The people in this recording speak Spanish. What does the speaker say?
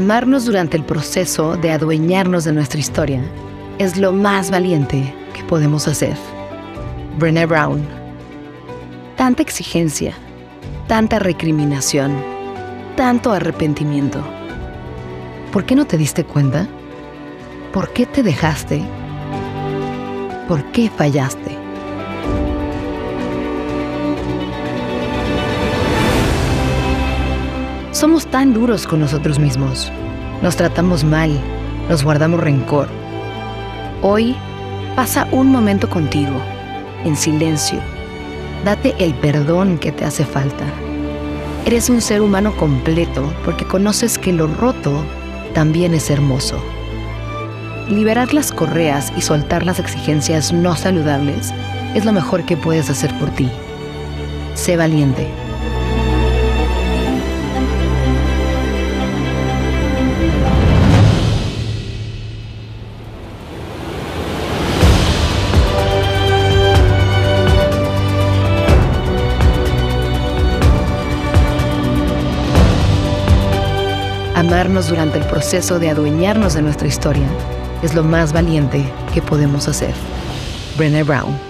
Amarnos durante el proceso de adueñarnos de nuestra historia es lo más valiente que podemos hacer. Brené Brown. Tanta exigencia, tanta recriminación, tanto arrepentimiento. ¿Por qué no te diste cuenta? ¿Por qué te dejaste? ¿Por qué fallaste? Somos tan duros con nosotros mismos. Nos tratamos mal, nos guardamos rencor. Hoy pasa un momento contigo, en silencio. Date el perdón que te hace falta. Eres un ser humano completo porque conoces que lo roto también es hermoso. Liberar las correas y soltar las exigencias no saludables es lo mejor que puedes hacer por ti. Sé valiente. Amarnos durante el proceso de adueñarnos de nuestra historia es lo más valiente que podemos hacer. Brené Brown.